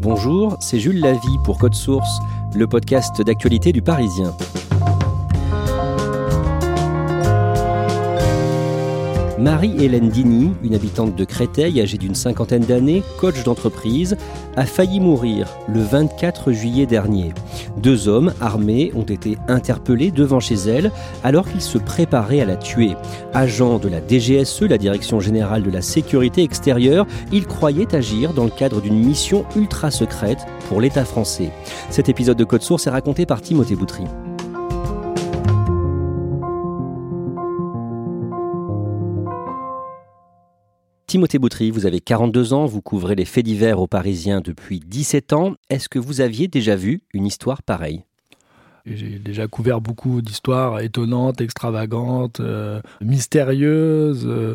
Bonjour, c'est Jules Lavie pour Code Source, le podcast d'actualité du Parisien. Marie-Hélène Dini, une habitante de Créteil âgée d'une cinquantaine d'années, coach d'entreprise, a failli mourir le 24 juillet dernier. Deux hommes armés ont été interpellés devant chez elle alors qu'ils se préparaient à la tuer. Agents de la DGSE, la Direction générale de la sécurité extérieure, ils croyaient agir dans le cadre d'une mission ultra secrète pour l'État français. Cet épisode de Code Source est raconté par Timothée Boutry. Timothée Boutry, vous avez 42 ans, vous couvrez les faits divers aux Parisiens depuis 17 ans. Est-ce que vous aviez déjà vu une histoire pareille? J'ai déjà couvert beaucoup d'histoires étonnantes, extravagantes, euh, mystérieuses. Euh,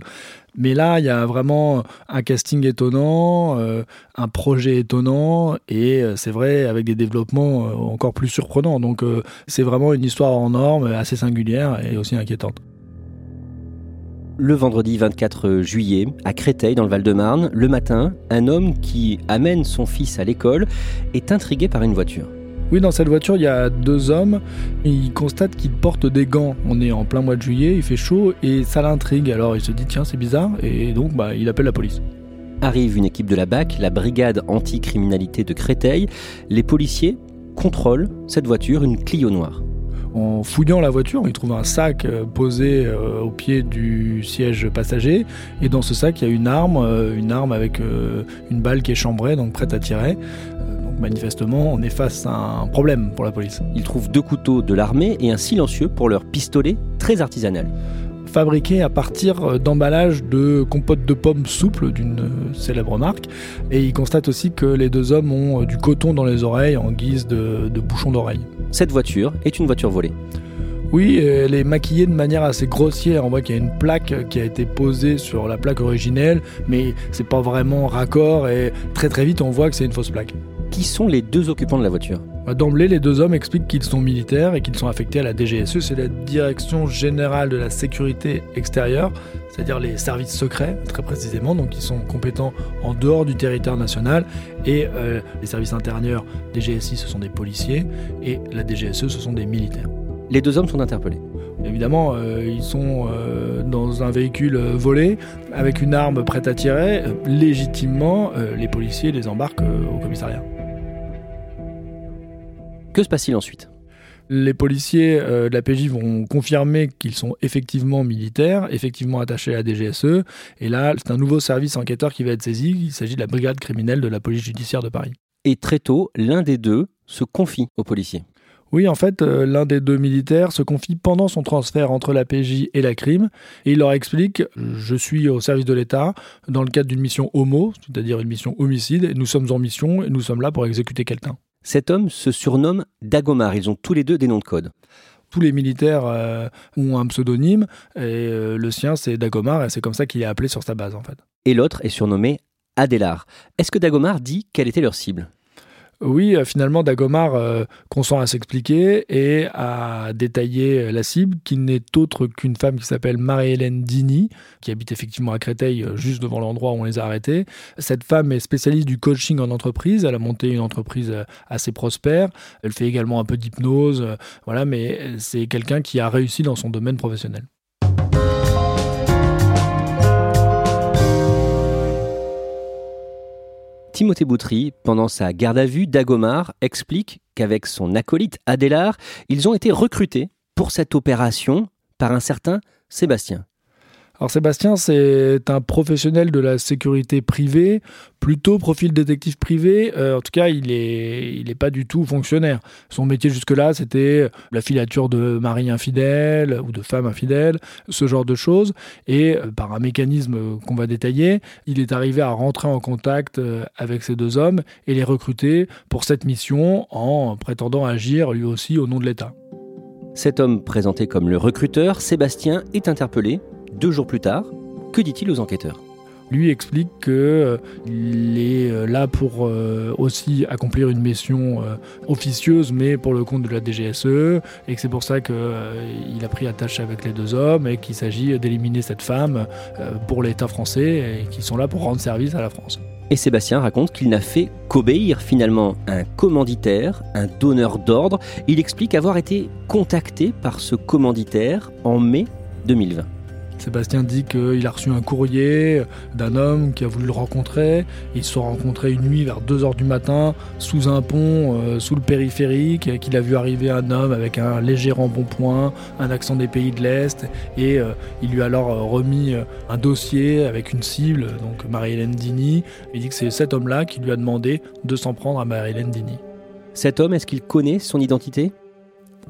mais là, il y a vraiment un casting étonnant, euh, un projet étonnant, et c'est vrai, avec des développements encore plus surprenants. Donc, c'est vraiment une histoire en norme, assez singulière et aussi inquiétante le vendredi 24 juillet, à Créteil, dans le Val-de-Marne, le matin, un homme qui amène son fils à l'école est intrigué par une voiture. Oui, dans cette voiture, il y a deux hommes. Il constate qu'ils portent des gants. On est en plein mois de juillet, il fait chaud et ça l'intrigue. Alors il se dit, tiens, c'est bizarre. Et donc, bah, il appelle la police. Arrive une équipe de la BAC, la brigade anticriminalité de Créteil. Les policiers contrôlent cette voiture, une Clio noire. En fouillant la voiture, ils trouvent un sac euh, posé euh, au pied du siège passager. Et dans ce sac, il y a une arme, euh, une arme avec une balle qui est chambrée, donc prête à tirer. Donc manifestement, on est face à un problème pour la police. Ils trouvent deux couteaux de l'armée et un silencieux pour leur pistolet très artisanal fabriqué à partir d'emballages de compotes de pommes souples d'une célèbre marque. Et il constate aussi que les deux hommes ont du coton dans les oreilles en guise de, de bouchon d'oreille. Cette voiture est une voiture volée. Oui, elle est maquillée de manière assez grossière. On voit qu'il y a une plaque qui a été posée sur la plaque originelle, mais c'est pas vraiment raccord et très très vite on voit que c'est une fausse plaque. Qui sont les deux occupants de la voiture? D'emblée, les deux hommes expliquent qu'ils sont militaires et qu'ils sont affectés à la DGSE, c'est la Direction Générale de la Sécurité Extérieure, c'est-à-dire les services secrets, très précisément, donc qui sont compétents en dehors du territoire national. Et euh, les services intérieurs DGSI, ce sont des policiers, et la DGSE, ce sont des militaires. Les deux hommes sont interpellés. Évidemment, euh, ils sont euh, dans un véhicule volé avec une arme prête à tirer. légitimement, les policiers les embarquent au commissariat. Que se passe-t-il ensuite? Les policiers euh, de la PJ vont confirmer qu'ils sont effectivement militaires, effectivement attachés à la DGSE. Et là, c'est un nouveau service enquêteur qui va être saisi. Il s'agit de la brigade criminelle de la police judiciaire de Paris. Et très tôt, l'un des deux se confie aux policiers. Oui, en fait, euh, l'un des deux militaires se confie pendant son transfert entre la PJ et la crime, et il leur explique Je suis au service de l'État dans le cadre d'une mission homo, c'est-à-dire une mission homicide, et nous sommes en mission et nous sommes là pour exécuter quelqu'un. Cet homme se surnomme Dagomar. Ils ont tous les deux des noms de code. Tous les militaires euh, ont un pseudonyme et euh, le sien c'est Dagomar et c'est comme ça qu'il est appelé sur sa base en fait. Et l'autre est surnommé Adélar. Est-ce que Dagomar dit quelle était leur cible? Oui, euh, finalement, Dagomar euh, consent à s'expliquer et à détailler euh, la cible, qui n'est autre qu'une femme qui s'appelle Marie-Hélène Dini, qui habite effectivement à Créteil, juste devant l'endroit où on les a arrêtés. Cette femme est spécialiste du coaching en entreprise. Elle a monté une entreprise assez prospère. Elle fait également un peu d'hypnose. Voilà, mais c'est quelqu'un qui a réussi dans son domaine professionnel. Timothée Boutry, pendant sa garde à vue, Dagomar explique qu'avec son acolyte Adélard, ils ont été recrutés pour cette opération par un certain Sébastien. Alors Sébastien, c'est un professionnel de la sécurité privée, plutôt profil détective privé. Euh, en tout cas, il n'est il pas du tout fonctionnaire. Son métier jusque-là, c'était la filature de mari infidèle ou de femme infidèle, ce genre de choses. Et euh, par un mécanisme qu'on va détailler, il est arrivé à rentrer en contact euh, avec ces deux hommes et les recruter pour cette mission en prétendant agir lui aussi au nom de l'État. Cet homme présenté comme le recruteur, Sébastien, est interpellé deux jours plus tard, que dit-il aux enquêteurs? Lui explique qu'il euh, est euh, là pour euh, aussi accomplir une mission officieuse, mais pour le compte de la DGSE, et que c'est pour ça qu'il a pris attache avec les deux hommes, et qu'il s'agit d'éliminer cette femme pour l'État français, et qu'ils sont là pour rendre service à la France. Et Sébastien raconte qu'il n'a fait qu'obéir finalement un commanditaire, un donneur d'ordre. Il explique avoir été contacté par ce commanditaire en mai 2020. Sébastien dit qu'il a reçu un courrier d'un homme qui a voulu le rencontrer. Ils se sont rencontrés une nuit vers 2h du matin sous un pont, euh, sous le périphérique, qu'il a vu arriver un homme avec un léger embonpoint, un accent des pays de l'Est, et euh, il lui a alors euh, remis un dossier avec une cible, donc Marie-Hélène Dini. Il dit que c'est cet homme-là qui lui a demandé de s'en prendre à Marie-Hélène Dini. Cet homme, est-ce qu'il connaît son identité?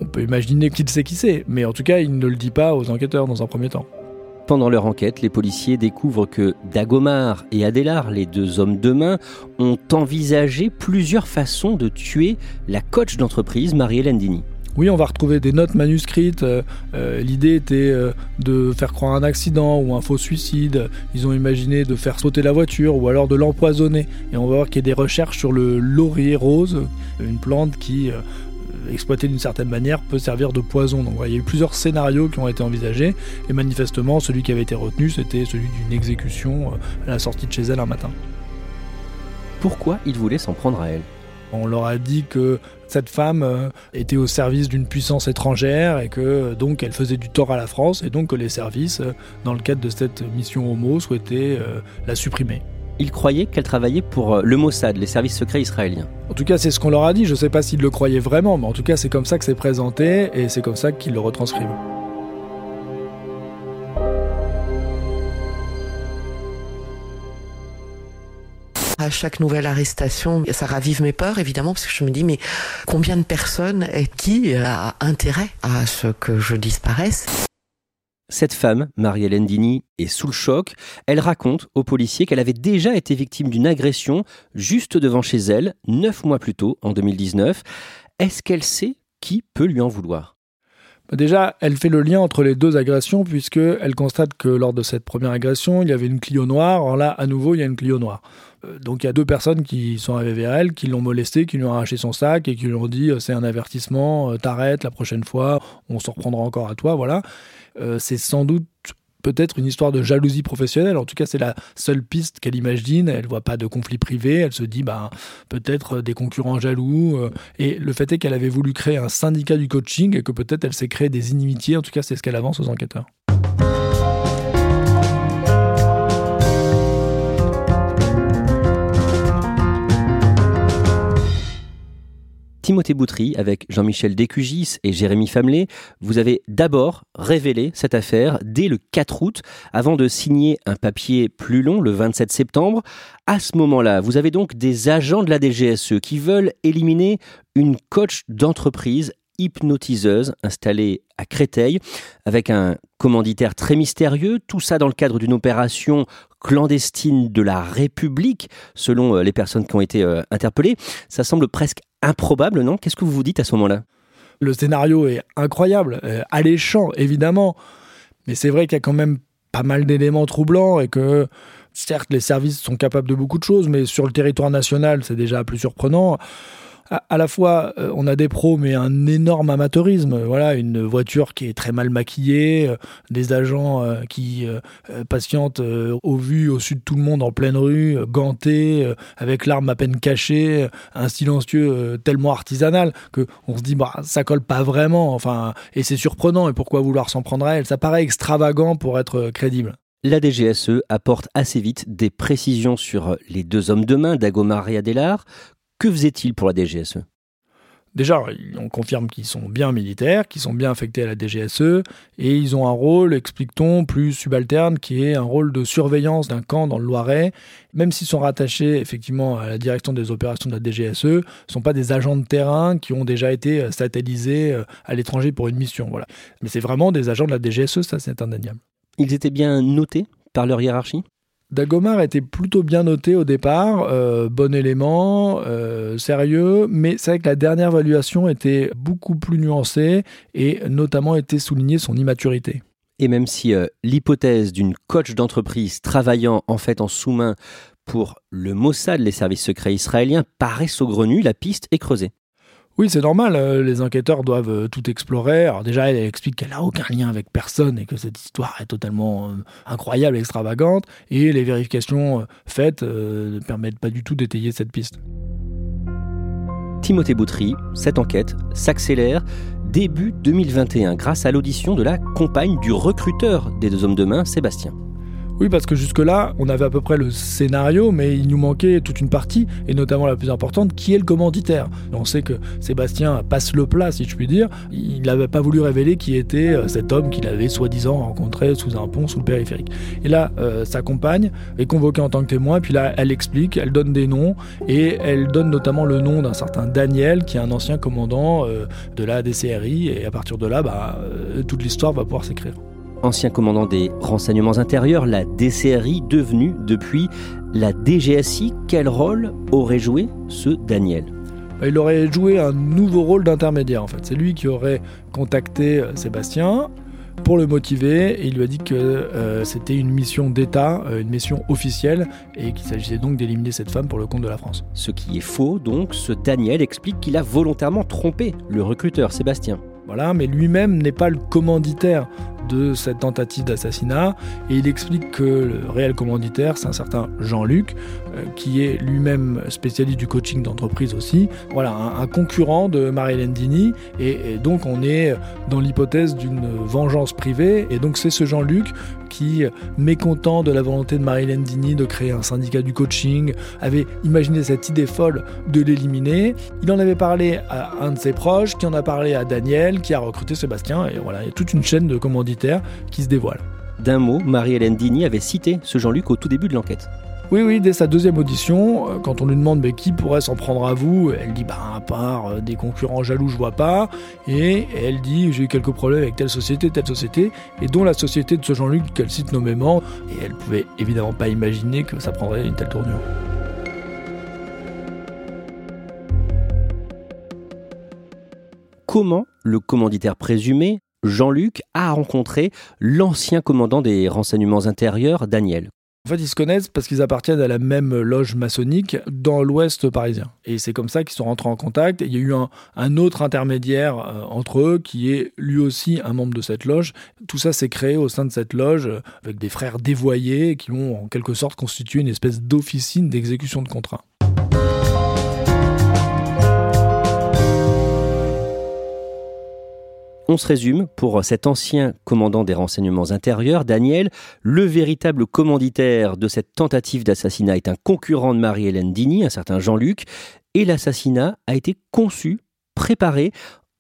On peut imaginer qu'il sait qui c'est, mais en tout cas, il ne le dit pas aux enquêteurs dans un premier temps. Pendant leur enquête, les policiers découvrent que Dagomar et Adélar, les deux hommes de main, ont envisagé plusieurs façons de tuer la coach d'entreprise Marie-Hélène Dini. Oui, on va retrouver des notes manuscrites. Euh, euh, l'idée était euh, de faire croire un accident ou un faux suicide. Ils ont imaginé de faire sauter la voiture ou alors de l'empoisonner. Et on va voir qu'il y a des recherches sur le laurier rose, une plante qui exploité d'une certaine manière, peut servir de poison. Donc il y a eu plusieurs scénarios qui ont été envisagés, et manifestement, celui qui avait été retenu, c'était celui d'une exécution euh, à la sortie de chez elle un matin. Pourquoi il voulait s'en prendre à elle? On leur a dit que cette femme euh, était au service d'une puissance étrangère et que donc elle faisait du tort à la France et donc que les services, euh, dans le cadre de cette mission homo, souhaitaient la supprimer ils croyaient qu'elle travaillait pour euh, le Mossad, les services secrets israéliens. En tout cas, c'est ce qu'on leur a dit. Je ne sais pas s'ils le croyaient vraiment, mais en tout cas, c'est comme ça que c'est présenté et c'est comme ça qu'ils le retranscrivent. À chaque nouvelle arrestation, ça ravive mes peurs, évidemment, parce que je me dis, mais combien de personnes et qui a intérêt à ce que je disparaisse? Cette femme, Marie-Hélène Dini, est sous le choc. Elle raconte aux policiers qu'elle avait déjà été victime d'une agression juste devant chez elle, neuf mois plus tôt, en 2019. Est-ce qu'elle sait qui peut lui en vouloir? Bah, Déjà, elle fait le lien entre les deux agressions, puisqu'elle constate que lors de cette première agression, il y avait une Clio noire. Alors là, à nouveau, il y a une Clio noire. Euh, donc il y a deux personnes qui sont arrivées vers elle, qui l'ont molestée, qui lui ont arraché son sac et qui lui ont dit euh, c'est un avertissement, euh, t'arrêtes la prochaine fois, on se reprendra encore à toi, voilà. C'est sans doute peut-être une histoire de jalousie professionnelle. En tout cas, c'est la seule piste qu'elle imagine. Elle voit pas de conflit privé. Elle se dit, ben, peut-être des concurrents jaloux. Et le fait est qu'elle avait voulu créer un syndicat du coaching et que peut-être elle s'est créé des inimitiés. En tout cas, c'est ce qu'elle avance aux enquêteurs. Timothée Boutry, avec Jean-Michel Décugis et Jérémy Famelet, vous avez d'abord révélé cette affaire dès le 4 août, avant de signer un papier plus long le 27 septembre. À ce moment-là, vous avez donc des agents de la DGSE qui veulent éliminer une coach d'entreprise hypnotiseuse installée à Créteil avec un commanditaire très mystérieux, tout ça dans le cadre d'une opération clandestine de la République, selon euh, les personnes qui ont été euh, interpellées. Ça semble presque improbable, non? Qu'est-ce que vous vous dites à ce moment-là? Le scénario est incroyable, euh, alléchant évidemment, mais c'est vrai qu'il y a quand même pas mal d'éléments troublants et que certes les services sont capables de beaucoup de choses, mais sur le territoire national c'est déjà plus surprenant à, la fois, euh, on a des pros, mais un énorme amateurisme. Voilà, une voiture qui est très mal maquillée, euh, des agents euh, qui patientent au vu, au sud de tout le monde, en pleine rue, gantés, avec l'arme à peine cachée, un silencieux tellement artisanal que on se dit, bah, ça colle pas vraiment. Enfin, et c'est surprenant. Et pourquoi vouloir s'en prendre à elle? Ça paraît extravagant pour être crédible. La DGSE apporte assez vite des précisions sur les deux hommes de main, Dagomar et Adélar. Que faisait-il pour la DGSE Déjà, on confirme qu'ils sont bien militaires, qu'ils sont bien affectés à la DGSE, et ils ont un rôle, explique-t-on, plus subalterne, qui est un rôle de surveillance d'un camp dans le Loiret. Même s'ils sont rattachés effectivement à la direction des opérations de la DGSE, ne sont pas des agents de terrain qui ont déjà été satellisés euh, à l'étranger pour une mission. Voilà. Mais c'est vraiment des agents de la DGSE, ça c'est indéniable. Ils étaient bien notés par leur hiérarchie? Dagomar était plutôt bien noté au départ, euh, bon élément, euh, sérieux, mais c'est vrai que la dernière évaluation était beaucoup plus nuancée et notamment était soulignée son immaturité. Et même si euh, l'hypothèse d'une coach d'entreprise travaillant en fait en sous-main pour le Mossad, les services secrets israéliens, paraît saugrenue, la piste est creusée. Oui, c'est normal, euh, les enquêteurs doivent euh, tout explorer. Alors déjà, elle explique qu'elle n'a aucun lien avec personne et que cette histoire est totalement euh, incroyable, extravagante, et les vérifications faites ne permettent pas du tout d'étayer cette piste. Timothée Boutry, cette enquête s'accélère début 2021 grâce à l'audition de la compagne du recruteur des deux hommes de main, Sébastien. Oui, parce que jusque-là, on avait à peu près le scénario, mais il nous manquait toute une partie, et notamment la plus importante, qui est le commanditaire. On sait que Sébastien passe le plat, si je puis dire. Il n'avait pas voulu révéler qui était euh, cet homme qu'il avait soi-disant rencontré sous un pont, sous le périphérique. Et là, euh, sa compagne est convoquée en tant que témoin, puis là, elle explique, elle donne des noms, et elle donne notamment le nom d'un certain Daniel, qui est un ancien commandant euh, de la DCRI, et à partir de là, bah, toute l'histoire va pouvoir s'écrire ancien commandant des renseignements intérieurs, la DCRI devenue depuis la DGSI. Quel rôle aurait joué ce Daniel? Bah, il aurait joué un nouveau rôle d'intermédiaire en fait. C'est lui qui aurait contacté euh, Sébastien pour le motiver et il lui a dit que euh, c'était une mission d'État, euh, une mission officielle et qu'il s'agissait donc d'éliminer cette femme pour le compte de la France. Ce qui est faux donc, ce Daniel explique qu'il a volontairement trompé le recruteur Sébastien. Voilà, mais lui-même n'est pas le commanditaire de cette tentative d'assassinat. Et il explique que le réel commanditaire c'est un certain Jean-Luc qui est lui-même spécialiste du coaching d'entreprise aussi voilà un, concurrent de Marie-Hélène Dini et, donc on est dans l'hypothèse d'une vengeance privée et donc c'est ce Jean-Luc qui mécontent de la volonté de Marie-Hélène Dini de créer un syndicat du coaching avait imaginé cette idée folle de l'éliminer il en avait parlé à un de ses proches qui en a parlé à Daniel qui a recruté Sébastien et voilà il y a toute une chaîne de commanditaires qui se dévoile. D'un mot, Marie-Hélène Dini avait cité ce Jean-Luc au tout début de l'enquête. Oui, oui, dès sa deuxième audition, euh, quand on lui demande mais qui pourrait s'en prendre à vous, elle dit bah à part euh, des concurrents jaloux, je vois pas. Et elle dit j'ai eu quelques problèmes avec telle société, telle société, et dont la société de ce Jean-Luc qu'elle cite nommément. Et elle pouvait évidemment pas imaginer que ça prendrait une telle tournure. Comment le commanditaire présumé Jean-Luc a rencontré l'ancien commandant des renseignements intérieurs, Daniel? En fait, ils se connaissent parce qu'ils appartiennent à la même loge maçonnique dans l'ouest parisien. Et c'est comme ça qu'ils sont rentrés en contact. il y a eu un, autre intermédiaire euh, entre eux qui est lui aussi un membre de cette loge. Tout ça s'est créé au sein de cette loge euh, avec des frères dévoyés qui ont en quelque sorte constitué une espèce d'officine d'exécution de contrat. On se résume, pour cet ancien commandant des renseignements intérieurs, Daniel, le véritable commanditaire de cette tentative d'assassinat est un concurrent de Marie-Hélène Dini, un certain Jean-Luc, et l'assassinat a été conçu, préparé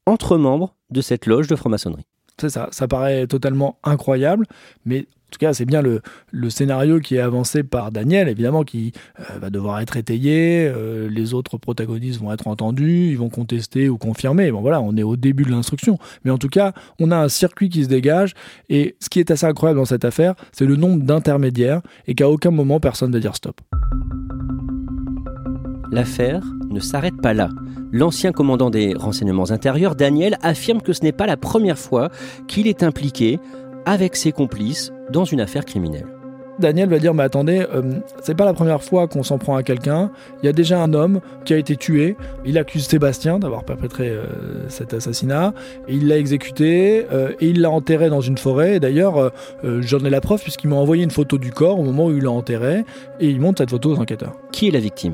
entre membres de cette loge de franc-maçonnerie. Ça, ça paraît totalement incroyable, mais en tout cas, c'est bien le, scénario qui est avancé par Daniel, évidemment, qui euh, va devoir être étayé. Euh, les autres protagonistes vont être entendus, ils vont contester ou confirmer. Bon, voilà, on est au début de l'instruction. Mais en tout cas, on a un circuit qui se dégage. Et ce qui est assez incroyable dans cette affaire, c'est le nombre d'intermédiaires et qu'à aucun moment personne ne va dire stop. L'affaire ne s'arrête pas là. L'ancien commandant des renseignements intérieurs, Daniel, affirme que ce n'est pas la première fois qu'il est impliqué avec ses complices dans une affaire criminelle. Daniel va dire mais attendez, euh, c'est pas la première fois qu'on s'en prend à quelqu'un. Il y a déjà un homme qui a été tué. Il accuse Sébastien d'avoir perpétré euh, cet assassinat. Il l'a exécuté euh, et il l'a enterré dans une forêt. D'ailleurs, j'en ai la preuve puisqu'il m'a envoyé une photo du corps au moment où il l'a enterré et il montre cette photo aux enquêteurs. Qui est la victime?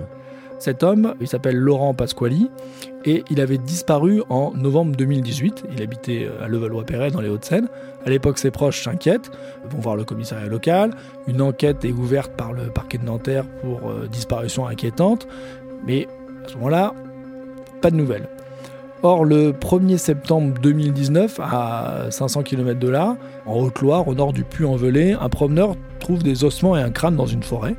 Cet homme, il s'appelle Laurent Pasquali et il avait disparu en novembre 2018. Il habitait euh, à Levallois-Perret dans les Hauts-de-Seine. À l'époque, ses proches s'inquiètent, vont voir le commissariat local. Une enquête est ouverte par le parquet de Nanterre pour euh, disparition inquiétante. Mais à ce moment-là, pas de nouvelles. Or, le 1er septembre 2019, à 500 km de là, en Haute-Loire, au nord du Puy-en-Velay, un promeneur trouve des ossements et un crâne dans une forêt.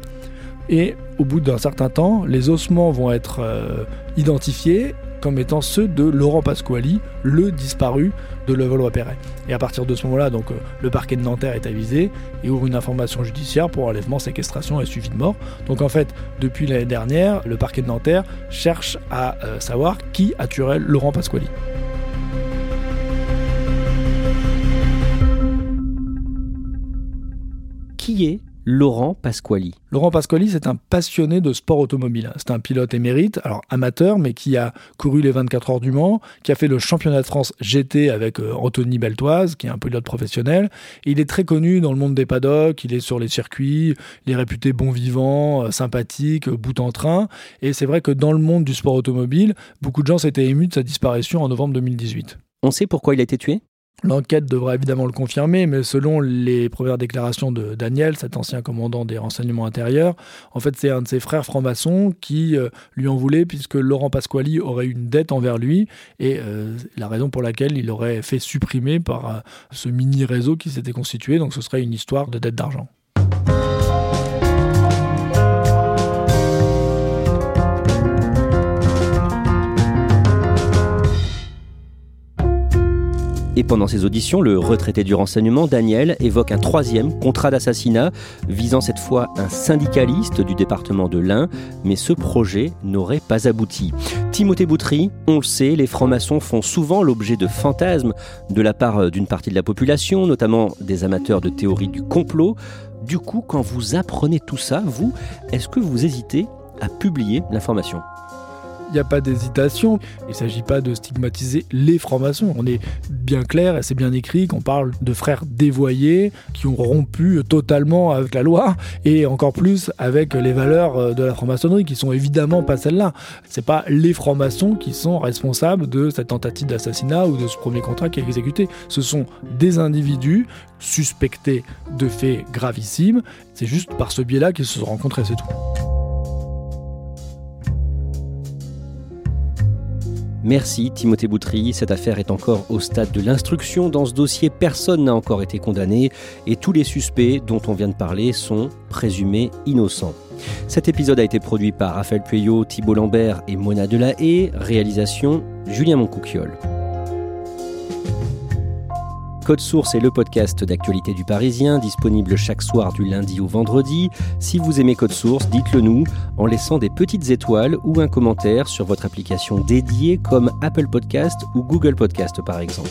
Et au bout d'un certain temps, les ossements vont être euh, identifiés comme étant ceux de Laurent Pasquali, le disparu de Levallois-Perret. Et à partir de ce moment-là, donc, euh, le parquet de Nanterre est avisé et ouvre une information judiciaire pour enlèvement, séquestration et suivi de mort. Donc en fait, depuis l'année dernière, le parquet de Nanterre cherche à euh, savoir qui a tué Laurent Pasquali. Qui est Laurent Pasquali. Laurent Pasquali, c'est un passionné de sport automobile. C'est un pilote émérite, alors amateur, mais qui a couru les 24 heures du Mans, qui a fait le championnat de France GT avec euh, Anthony Beltoise, qui est un pilote professionnel. Et il est très connu dans le monde des paddocks, il est sur les circuits, il est réputé bon vivant, euh, sympathique, euh, bout en train. Et c'est vrai que dans le monde du sport automobile, beaucoup de gens s'étaient émus de sa disparition en novembre 2018. On sait pourquoi il a été tué? L'enquête devra évidemment le confirmer, mais selon les premières déclarations de Daniel, cet ancien commandant des renseignements intérieurs, en fait c'est un de ses frères francs-maçons qui euh, lui en voulait puisque Laurent Pasquali aurait une dette envers lui et euh, la raison pour laquelle il aurait fait supprimer par euh, ce mini réseau qui s'était constitué, donc ce serait une histoire de dette d'argent. Et pendant ces auditions, le retraité du renseignement, Daniel, évoque un troisième contrat d'assassinat visant cette fois un syndicaliste du département de l'Ain, mais ce projet n'aurait pas abouti. Timothée Boutry, on le sait, les francs-maçons font souvent l'objet de fantasmes de la part d'une partie de la population, notamment des amateurs de théorie du complot. Du coup, quand vous apprenez tout ça, vous, est-ce que vous hésitez à publier l'information? Il n'y a pas d'hésitation. Il ne s'agit pas de stigmatiser les francs-maçons. On est bien clair et c'est bien écrit qu'on parle de frères dévoyés qui ont rompu totalement avec la loi et encore plus avec les valeurs euh, de la franc-maçonnerie qui sont évidemment pas celles-là. C'est pas les francs-maçons qui sont responsables de cette tentative d'assassinat ou de ce premier contrat qui est exécuté. Ce sont des individus suspectés de faits gravissimes. C'est juste par ce biais-là qu'ils se sont rencontrés, c'est tout. Merci Timothée Boutry. Cette affaire est encore au stade de l'instruction. Dans ce dossier, personne n'a encore été condamné et tous les suspects dont on vient de parler sont présumés innocents. Cet épisode a été produit par Raphaël Pueyo, Thibault Lambert et Mona Delahaye. Réalisation Julien Moncouquiole. Code Source est le podcast d'actualité du Parisien, disponible chaque soir du lundi au vendredi. Si vous aimez Code Source, dites-le nous en laissant des petites étoiles ou un commentaire sur votre application dédiée comme Apple Podcast ou Google Podcast par exemple.